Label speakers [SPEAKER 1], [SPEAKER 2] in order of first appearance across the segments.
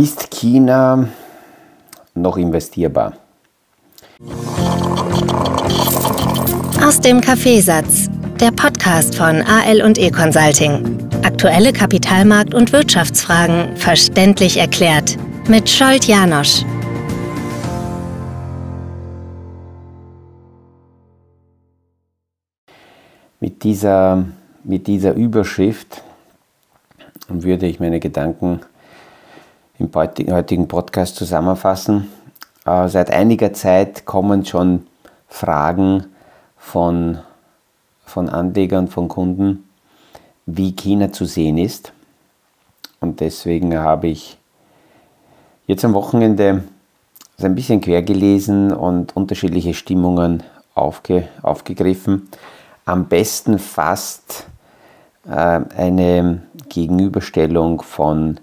[SPEAKER 1] Ist China noch investierbar?
[SPEAKER 2] Aus dem Kaffeesatz, der Podcast von AL und E Consulting. Aktuelle Kapitalmarkt- und Wirtschaftsfragen verständlich erklärt mit Scholt Janosch.
[SPEAKER 1] Mit dieser, mit dieser Überschrift würde ich meine Gedanken im heutigen Podcast zusammenfassen. Äh, seit einiger Zeit kommen schon Fragen von, von Anlegern, von Kunden, wie China zu sehen ist. Und deswegen habe ich jetzt am Wochenende so ein bisschen quer gelesen und unterschiedliche Stimmungen aufge, aufgegriffen. Am besten fast äh, eine Gegenüberstellung von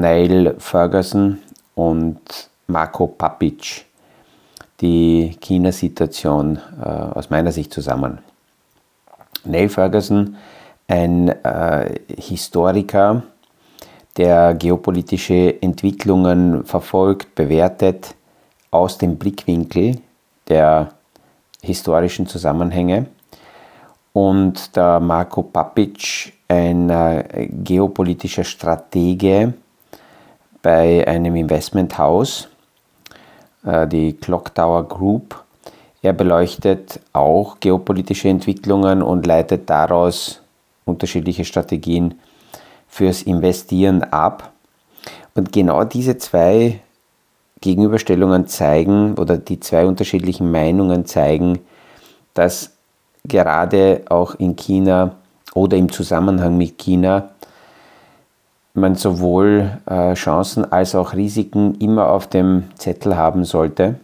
[SPEAKER 1] Neil Ferguson und Marco Papic die China-Situation äh, aus meiner Sicht zusammen. Neil Ferguson, ein äh, Historiker, der geopolitische Entwicklungen verfolgt, bewertet aus dem Blickwinkel der historischen Zusammenhänge. Und der Marco Papic, ein äh, geopolitischer Stratege, bei einem Investmenthaus, äh, die Clock Tower Group. Er beleuchtet auch geopolitische Entwicklungen und leitet daraus unterschiedliche Strategien fürs Investieren ab. Und genau diese zwei Gegenüberstellungen zeigen oder die zwei unterschiedlichen Meinungen zeigen, dass gerade auch in China oder im Zusammenhang mit China man sowohl äh, Chancen als auch Risiken immer auf dem Zettel haben sollte.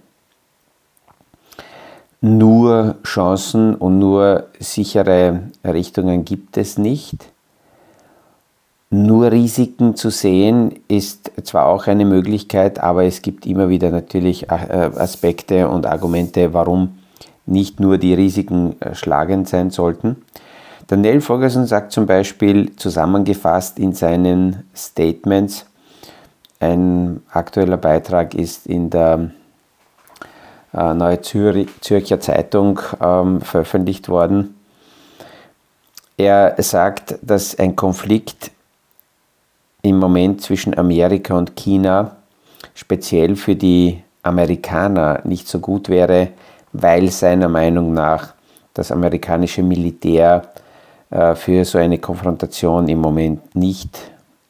[SPEAKER 1] Nur Chancen und nur sichere Richtungen gibt es nicht. Nur Risiken zu sehen ist zwar auch eine Möglichkeit, aber es gibt immer wieder natürlich äh, Aspekte und Argumente, warum nicht nur die Risiken äh, schlagend sein sollten. Daniel Ferguson sagt zum Beispiel zusammengefasst in seinen Statements, ein aktueller Beitrag ist in der äh, Neue Zür Zürcher Zeitung ähm, veröffentlicht worden. Er sagt, dass ein Konflikt im Moment zwischen Amerika und China speziell für die Amerikaner nicht so gut wäre, weil seiner Meinung nach das amerikanische Militär für so eine Konfrontation im Moment nicht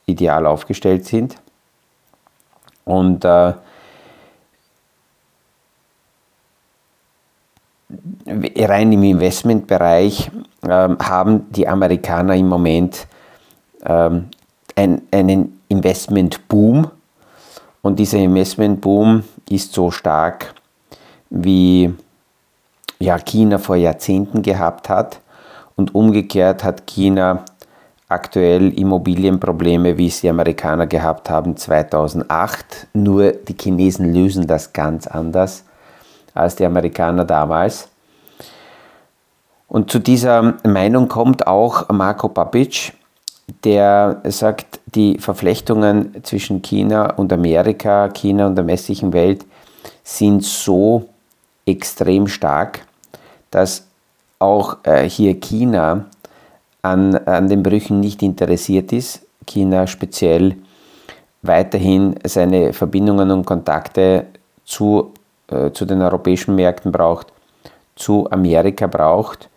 [SPEAKER 1] ideal aufgestellt sind. Und äh, rein im Investmentbereich äh, haben die Amerikaner im Moment ähm, ein, einen Investmentboom. Und dieser Investmentboom ist so stark, wie ja, China vor Jahrzehnten gehabt hat. Und umgekehrt hat China aktuell Immobilienprobleme, wie es die Amerikaner gehabt haben 2008. Nur die Chinesen lösen das ganz anders als die Amerikaner damals. Und zu dieser Meinung kommt auch Marco Papic, der sagt, die Verflechtungen zwischen China und Amerika, China und der westlichen Welt sind so extrem stark, dass auch äh, hier China an, an den Brüchen nicht interessiert ist. China speziell weiterhin seine Verbindungen und Kontakte zu, äh, zu den europäischen Märkten braucht, zu Amerika braucht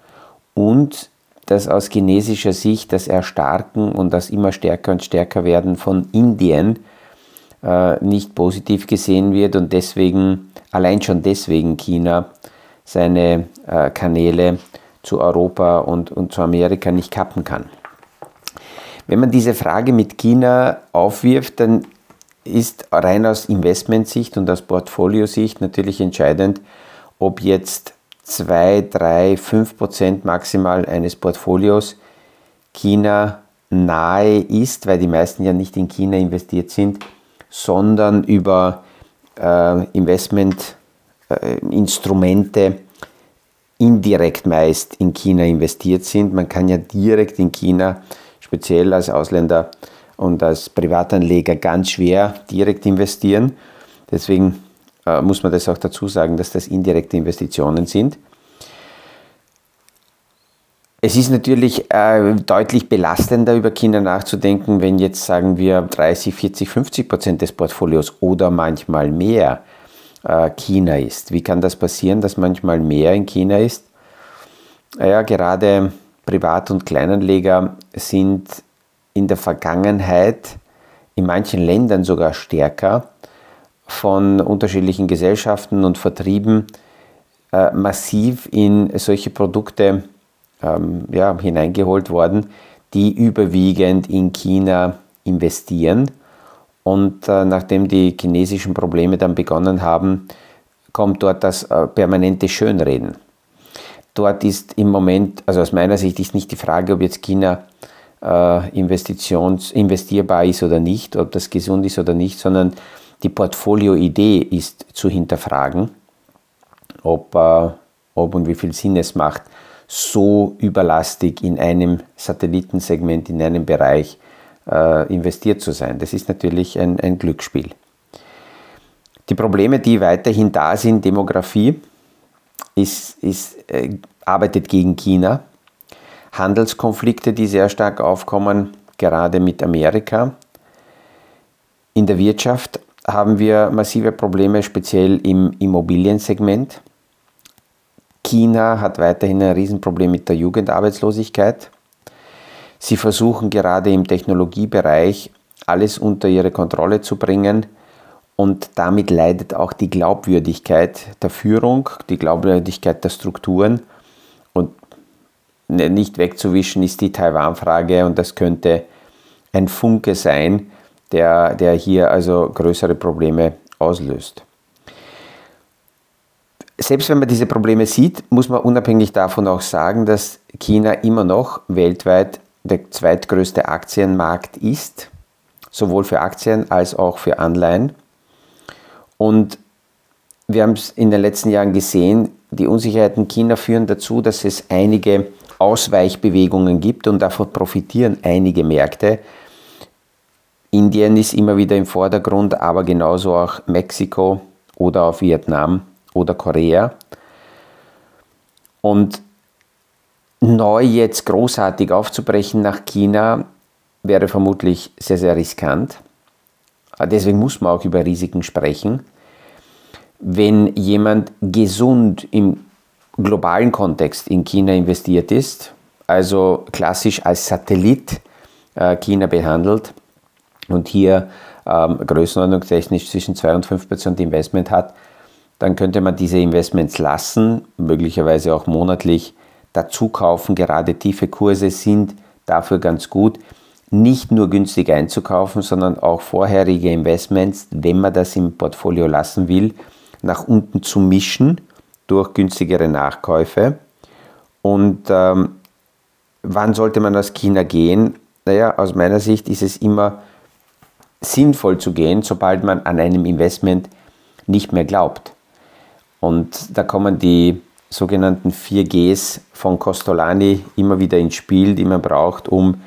[SPEAKER 1] und dass aus chinesischer Sicht das Erstarken und das immer stärker und stärker werden von Indien äh, nicht positiv gesehen wird und deswegen, allein schon deswegen China seine äh, Kanäle zu Europa und, und zu Amerika nicht kappen kann. Wenn man diese Frage mit China aufwirft, dann ist rein aus Investmentsicht und aus Portfoliosicht natürlich entscheidend, ob jetzt 2, 3, 5 Prozent maximal eines Portfolios China nahe ist, weil die meisten ja nicht in China investiert sind, sondern über äh, Investmentinstrumente äh, indirekt meist in China investiert sind. Man kann ja direkt in China, speziell als Ausländer und als Privatanleger ganz schwer direkt investieren. Deswegen äh, muss man das auch dazu sagen, dass das indirekte Investitionen sind. Es ist natürlich äh, deutlich belastender, über Kinder nachzudenken, wenn jetzt sagen wir 30, 40, 50 Prozent des Portfolios oder manchmal mehr China ist. Wie kann das passieren, dass manchmal mehr in China ist? Ja, gerade Privat- und Kleinanleger sind in der Vergangenheit in manchen Ländern sogar stärker von unterschiedlichen Gesellschaften und Vertrieben äh, massiv in solche Produkte ähm, ja, hineingeholt worden, die überwiegend in China investieren. Und äh, nachdem die chinesischen Probleme dann begonnen haben, kommt dort das äh, permanente Schönreden. Dort ist im Moment, also aus meiner Sicht ist nicht die Frage, ob jetzt China äh, investierbar ist oder nicht, ob das gesund ist oder nicht, sondern die Portfolioidee ist zu hinterfragen, ob, äh, ob und wie viel Sinn es macht, so überlastig in einem Satellitensegment, in einem Bereich äh, investiert zu sein. Das ist natürlich ein, ein Glücksspiel. Die Probleme, die weiterhin da sind, Demografie, ist, ist, äh, arbeitet gegen China. Handelskonflikte, die sehr stark aufkommen, gerade mit Amerika. In der Wirtschaft haben wir massive Probleme, speziell im Immobiliensegment. China hat weiterhin ein Riesenproblem mit der Jugendarbeitslosigkeit. Sie versuchen gerade im Technologiebereich alles unter ihre Kontrolle zu bringen und damit leidet auch die Glaubwürdigkeit der Führung, die Glaubwürdigkeit der Strukturen. Und ne, nicht wegzuwischen ist die Taiwan-Frage und das könnte ein Funke sein, der, der hier also größere Probleme auslöst. Selbst wenn man diese Probleme sieht, muss man unabhängig davon auch sagen, dass China immer noch weltweit der zweitgrößte Aktienmarkt ist, sowohl für Aktien als auch für Anleihen. Und wir haben es in den letzten Jahren gesehen, die Unsicherheiten China führen dazu, dass es einige Ausweichbewegungen gibt und davon profitieren einige Märkte. Indien ist immer wieder im Vordergrund, aber genauso auch Mexiko oder auch Vietnam oder Korea. Und neu jetzt großartig aufzubrechen nach China wäre vermutlich sehr, sehr riskant. Deswegen muss man auch über Risiken sprechen. Wenn jemand gesund im globalen Kontext in China investiert ist, also klassisch als Satellit äh, China behandelt und hier ähm, größenordnungstechnisch zwischen 2 und 5 Prozent Investment hat, dann könnte man diese Investments lassen, möglicherweise auch monatlich dazu kaufen. Gerade tiefe Kurse sind dafür ganz gut, nicht nur günstig einzukaufen, sondern auch vorherige Investments, wenn man das im Portfolio lassen will, nach unten zu mischen durch günstigere Nachkäufe. Und ähm, wann sollte man aus China gehen? Naja, aus meiner Sicht ist es immer sinnvoll zu gehen, sobald man an einem Investment nicht mehr glaubt. Und da kommen die sogenannten 4Gs von Costolani immer wieder ins Spiel, die man braucht, um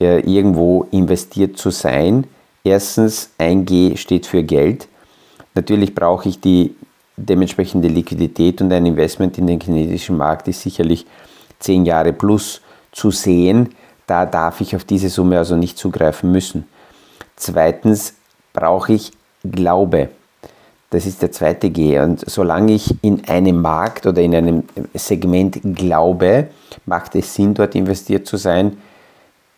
[SPEAKER 1] äh, irgendwo investiert zu sein. Erstens, ein G steht für Geld. Natürlich brauche ich die dementsprechende Liquidität und ein Investment in den chinesischen Markt ist sicherlich zehn Jahre plus zu sehen. Da darf ich auf diese Summe also nicht zugreifen müssen. Zweitens brauche ich Glaube. Das ist der zweite G. Und solange ich in einem Markt oder in einem Segment glaube, macht es Sinn, dort investiert zu sein.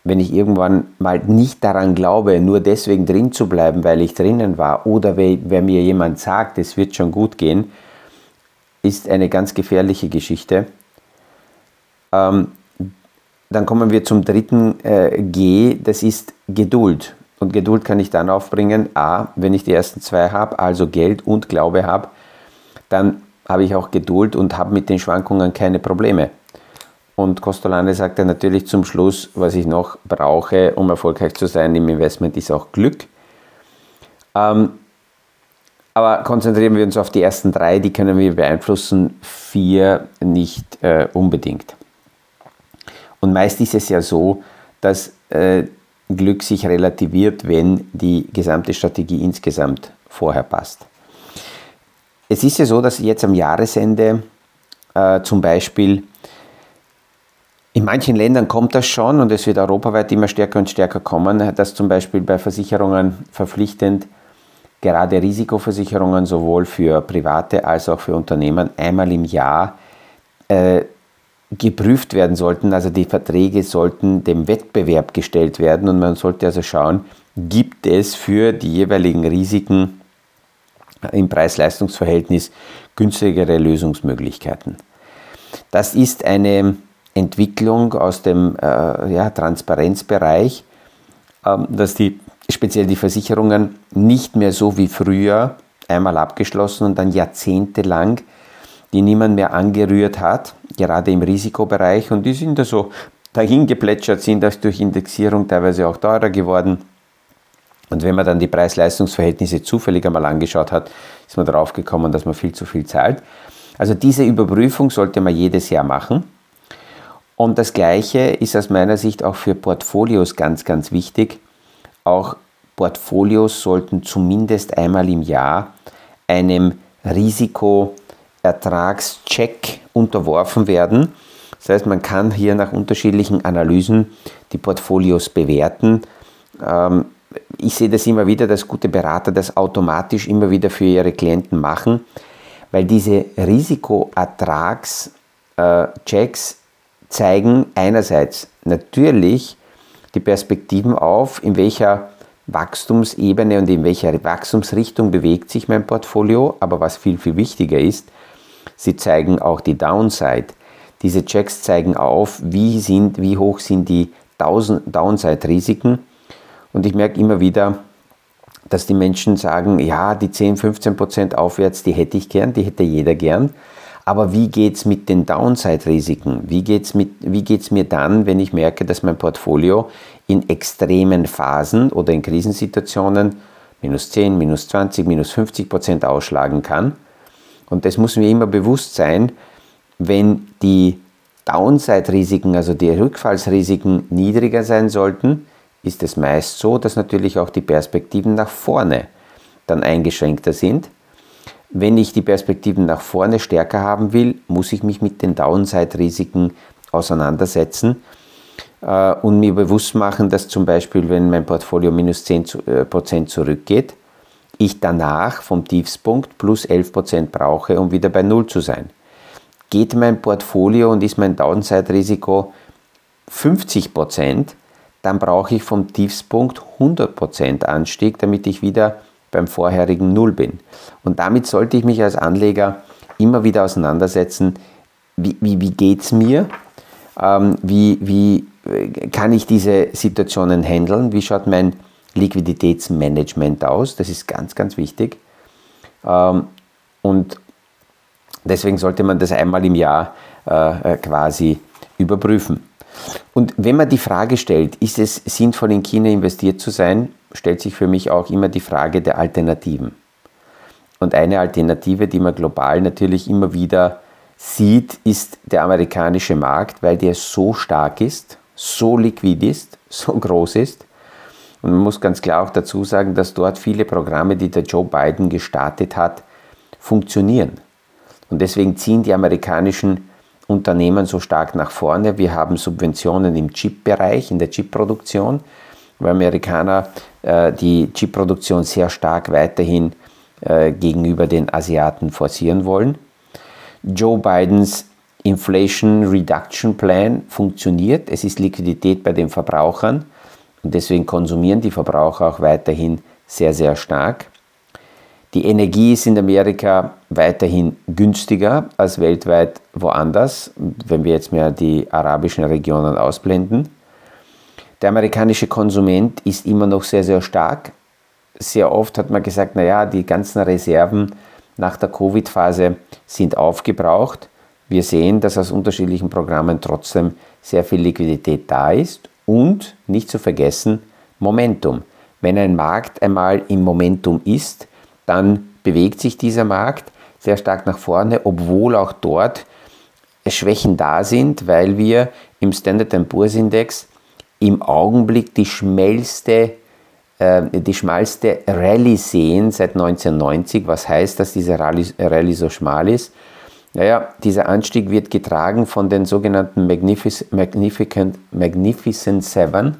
[SPEAKER 1] Wenn ich irgendwann mal nicht daran glaube, nur deswegen drin zu bleiben, weil ich drinnen war, oder wenn mir jemand sagt, es wird schon gut gehen, ist eine ganz gefährliche Geschichte. Ähm, dann kommen wir zum dritten äh, G, das ist Geduld. Und Geduld kann ich dann aufbringen, a, wenn ich die ersten zwei habe, also Geld und Glaube habe, dann habe ich auch Geduld und habe mit den Schwankungen keine Probleme. Und Costolane sagte natürlich zum Schluss, was ich noch brauche, um erfolgreich zu sein im Investment, ist auch Glück. Ähm, aber konzentrieren wir uns auf die ersten drei, die können wir beeinflussen, vier nicht äh, unbedingt. Und meist ist es ja so, dass äh, Glück sich relativiert, wenn die gesamte Strategie insgesamt vorher passt. Es ist ja so, dass jetzt am Jahresende äh, zum Beispiel in manchen Ländern kommt das schon und es wird europaweit immer stärker und stärker kommen, dass zum Beispiel bei Versicherungen verpflichtend gerade Risikoversicherungen sowohl für Private als auch für Unternehmen einmal im Jahr äh, geprüft werden sollten. Also die Verträge sollten dem Wettbewerb gestellt werden und man sollte also schauen, gibt es für die jeweiligen Risiken im Preis-Leistungs-Verhältnis günstigere Lösungsmöglichkeiten. Das ist eine Entwicklung aus dem äh, ja, Transparenzbereich, äh, dass die speziell die Versicherungen nicht mehr so wie früher einmal abgeschlossen und dann jahrzehntelang die niemand mehr angerührt hat, gerade im Risikobereich und die sind da so dahin geplätschert, sind das durch Indexierung teilweise auch teurer geworden. Und wenn man dann die Preis-Leistungs-Verhältnisse zufällig einmal angeschaut hat, ist man darauf gekommen, dass man viel zu viel zahlt. Also diese Überprüfung sollte man jedes Jahr machen. Und das Gleiche ist aus meiner Sicht auch für Portfolios ganz, ganz wichtig. Auch Portfolios sollten zumindest einmal im Jahr einem Risikoertragscheck unterworfen werden. Das heißt, man kann hier nach unterschiedlichen Analysen die Portfolios bewerten. Ähm, ich sehe das immer wieder, dass gute Berater das automatisch immer wieder für ihre Klienten machen, weil diese Risikoertragschecks zeigen einerseits natürlich die Perspektiven auf, in welcher Wachstumsebene und in welcher Wachstumsrichtung bewegt sich mein Portfolio, aber was viel, viel wichtiger ist, sie zeigen auch die Downside. Diese Checks zeigen auf, wie, sind, wie hoch sind die Downside-Risiken. Und ich merke immer wieder, dass die Menschen sagen, ja, die 10, 15 Prozent aufwärts, die hätte ich gern, die hätte jeder gern. Aber wie geht es mit den Downside-Risiken? Wie geht es mir dann, wenn ich merke, dass mein Portfolio in extremen Phasen oder in Krisensituationen minus 10, minus 20, minus 50 Prozent ausschlagen kann? Und das muss mir immer bewusst sein, wenn die Downside-Risiken, also die Rückfallsrisiken niedriger sein sollten, ist es meist so, dass natürlich auch die Perspektiven nach vorne dann eingeschränkter sind. Wenn ich die Perspektiven nach vorne stärker haben will, muss ich mich mit den Downside-Risiken auseinandersetzen äh, und mir bewusst machen, dass zum Beispiel, wenn mein Portfolio minus 10% äh, zurückgeht, ich danach vom Tiefspunkt plus 11% brauche, um wieder bei Null zu sein. Geht mein Portfolio und ist mein Downside-Risiko 50%, dann brauche ich vom Tiefspunkt 100% Anstieg, damit ich wieder beim vorherigen Null bin. Und damit sollte ich mich als Anleger immer wieder auseinandersetzen, wie, wie, wie geht es mir, ähm, wie, wie äh, kann ich diese Situationen handeln, wie schaut mein Liquiditätsmanagement aus, das ist ganz, ganz wichtig. Ähm, und deswegen sollte man das einmal im Jahr äh, äh quasi überprüfen. Und wenn man die Frage stellt, ist es sinnvoll in China investiert zu sein, stellt sich für mich auch immer die Frage der Alternativen. Und eine Alternative, die man global natürlich immer wieder sieht, ist der amerikanische Markt, weil der so stark ist, so liquid ist, so groß ist. Und man muss ganz klar auch dazu sagen, dass dort viele Programme, die der Joe Biden gestartet hat, funktionieren. Und deswegen ziehen die amerikanischen Unternehmen so stark nach vorne. Wir haben Subventionen im Chip-Bereich, in der Chip-Produktion, weil Amerikaner äh, die Chip-Produktion sehr stark weiterhin äh, gegenüber den Asiaten forcieren wollen. Joe Bidens Inflation Reduction Plan funktioniert. Es ist Liquidität bei den Verbrauchern und deswegen konsumieren die Verbraucher auch weiterhin sehr, sehr stark. Die Energie ist in Amerika weiterhin günstiger als weltweit woanders, wenn wir jetzt mehr die arabischen Regionen ausblenden. Der amerikanische Konsument ist immer noch sehr, sehr stark. Sehr oft hat man gesagt, naja, die ganzen Reserven nach der Covid-Phase sind aufgebraucht. Wir sehen, dass aus unterschiedlichen Programmen trotzdem sehr viel Liquidität da ist und nicht zu vergessen Momentum. Wenn ein Markt einmal im Momentum ist, dann bewegt sich dieser Markt sehr stark nach vorne, obwohl auch dort Schwächen da sind, weil wir im Standard Poor's Index im Augenblick die schmälste, äh, die schmalste Rallye sehen seit 1990. Was heißt, dass diese Rallye, Rallye so schmal ist? Naja, dieser Anstieg wird getragen von den sogenannten Magnific Magnificent, Magnificent Seven,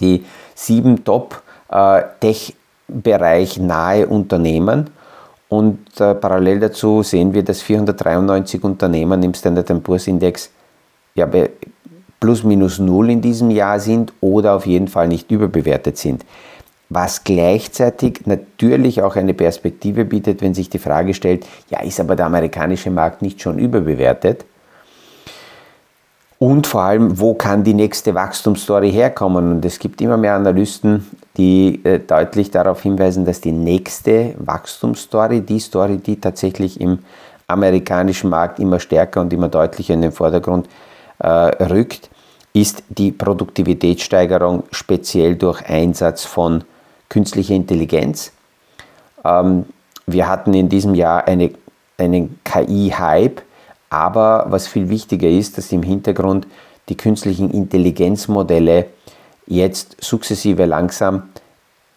[SPEAKER 1] die sieben Top-Tech-Bereich äh, nahe Unternehmen. Und äh, parallel dazu sehen wir, dass 493 Unternehmen im Standard Poor's Index ja, plus minus null in diesem Jahr sind oder auf jeden Fall nicht überbewertet sind. Was gleichzeitig natürlich auch eine Perspektive bietet, wenn sich die Frage stellt, ja, ist aber der amerikanische Markt nicht schon überbewertet? Und vor allem, wo kann die nächste Wachstumsstory herkommen? Und es gibt immer mehr Analysten, die äh, deutlich darauf hinweisen, dass die nächste Wachstumsstory, die Story, die tatsächlich im amerikanischen Markt immer stärker und immer deutlicher in den Vordergrund äh, rückt, ist die Produktivitätssteigerung speziell durch Einsatz von künstlicher Intelligenz. Ähm, wir hatten in diesem Jahr eine, einen KI-Hype, aber was viel wichtiger ist, dass im Hintergrund die künstlichen Intelligenzmodelle jetzt sukzessive langsam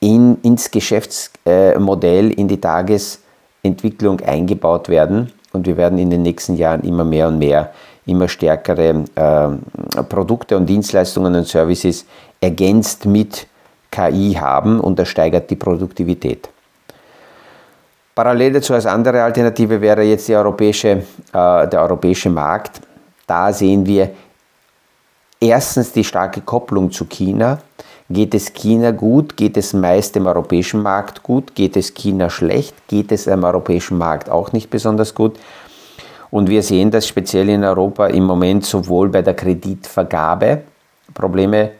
[SPEAKER 1] in, ins Geschäftsmodell, in die Tagesentwicklung eingebaut werden und wir werden in den nächsten Jahren immer mehr und mehr immer stärkere äh, Produkte und Dienstleistungen und Services ergänzt mit KI haben und das steigert die Produktivität. Parallel dazu als andere Alternative wäre jetzt europäische, äh, der europäische Markt. Da sehen wir erstens die starke Kopplung zu China. Geht es China gut? Geht es meist dem europäischen Markt gut? Geht es China schlecht? Geht es am europäischen Markt auch nicht besonders gut? Und wir sehen, dass speziell in Europa im Moment sowohl bei der Kreditvergabe Probleme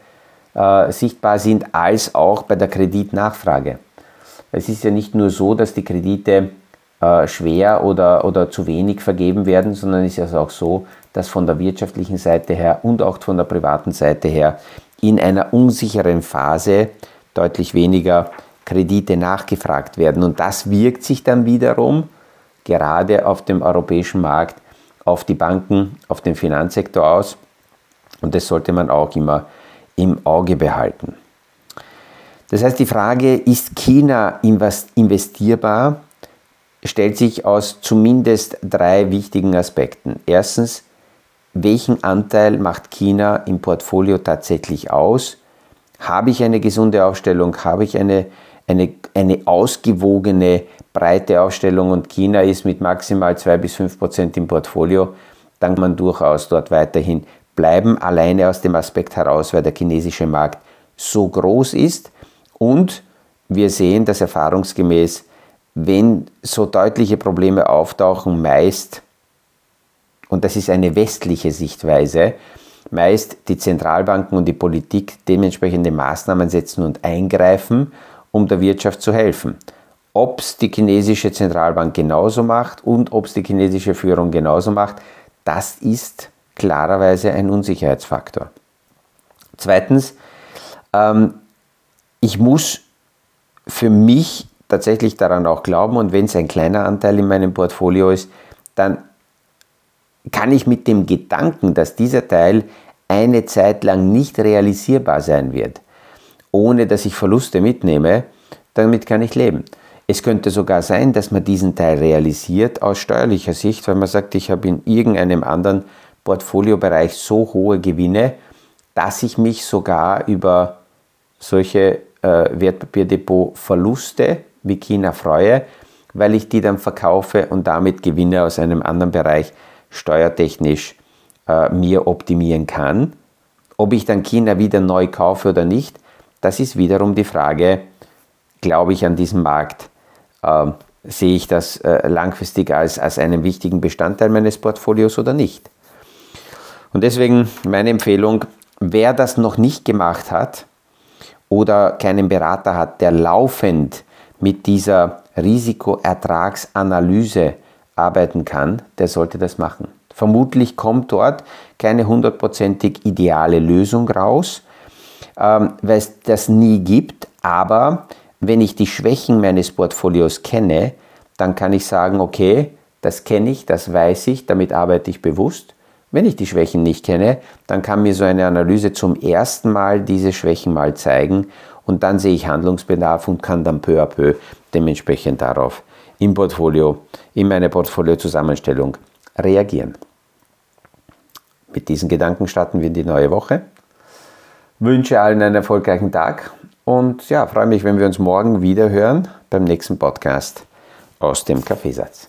[SPEAKER 1] äh, sichtbar sind, als auch bei der Kreditnachfrage. Es ist ja nicht nur so, dass die Kredite äh, schwer oder, oder zu wenig vergeben werden, sondern es ist ja auch so, dass von der wirtschaftlichen Seite her und auch von der privaten Seite her in einer unsicheren Phase deutlich weniger Kredite nachgefragt werden. Und das wirkt sich dann wiederum gerade auf dem europäischen Markt auf die Banken, auf den Finanzsektor aus. Und das sollte man auch immer im Auge behalten. Das heißt, die Frage, ist China investierbar, stellt sich aus zumindest drei wichtigen Aspekten. Erstens, welchen Anteil macht China im Portfolio tatsächlich aus? Habe ich eine gesunde Aufstellung? Habe ich eine, eine, eine ausgewogene breite Aufstellung und China ist mit maximal 2 bis 5 Prozent im Portfolio, dann kann man durchaus dort weiterhin bleiben, alleine aus dem Aspekt heraus, weil der chinesische Markt so groß ist. Und wir sehen, dass erfahrungsgemäß, wenn so deutliche Probleme auftauchen, meist, und das ist eine westliche Sichtweise, meist die Zentralbanken und die Politik dementsprechende Maßnahmen setzen und eingreifen, um der Wirtschaft zu helfen. Ob es die chinesische Zentralbank genauso macht und ob es die chinesische Führung genauso macht, das ist klarerweise ein Unsicherheitsfaktor. Zweitens, ähm, ich muss für mich tatsächlich daran auch glauben und wenn es ein kleiner Anteil in meinem Portfolio ist, dann kann ich mit dem Gedanken, dass dieser Teil eine Zeit lang nicht realisierbar sein wird, ohne dass ich Verluste mitnehme, damit kann ich leben. Es könnte sogar sein, dass man diesen Teil realisiert aus steuerlicher Sicht, weil man sagt, ich habe in irgendeinem anderen Portfoliobereich so hohe Gewinne, dass ich mich sogar über solche äh, Wertpapierdepot-Verluste wie China freue, weil ich die dann verkaufe und damit Gewinne aus einem anderen Bereich steuertechnisch äh, mir optimieren kann. Ob ich dann China wieder neu kaufe oder nicht, das ist wiederum die Frage, glaube ich an diesem Markt äh, sehe ich das äh, langfristig als, als einen wichtigen Bestandteil meines Portfolios oder nicht. Und deswegen meine Empfehlung, wer das noch nicht gemacht hat oder keinen Berater hat, der laufend mit dieser Risikoertragsanalyse arbeiten kann, der sollte das machen. Vermutlich kommt dort keine hundertprozentig ideale Lösung raus, ähm, weil es das nie gibt, aber wenn ich die Schwächen meines Portfolios kenne, dann kann ich sagen, okay, das kenne ich, das weiß ich, damit arbeite ich bewusst Wenn ich die Schwächen nicht kenne, dann kann mir so eine Analyse zum ersten Mal diese Schwächen mal zeigen und dann sehe ich Handlungsbedarf und kann dann peu à peu dementsprechend darauf im Portfolio, in meine Portfoliozusammenstellung reagieren. Mit diesen Gedanken starten wir in die neue Woche. Wünsche allen einen erfolgreichen Tag und ja, freue mich, wenn wir uns morgen wieder hören beim nächsten Podcast aus dem Kaffeesatz.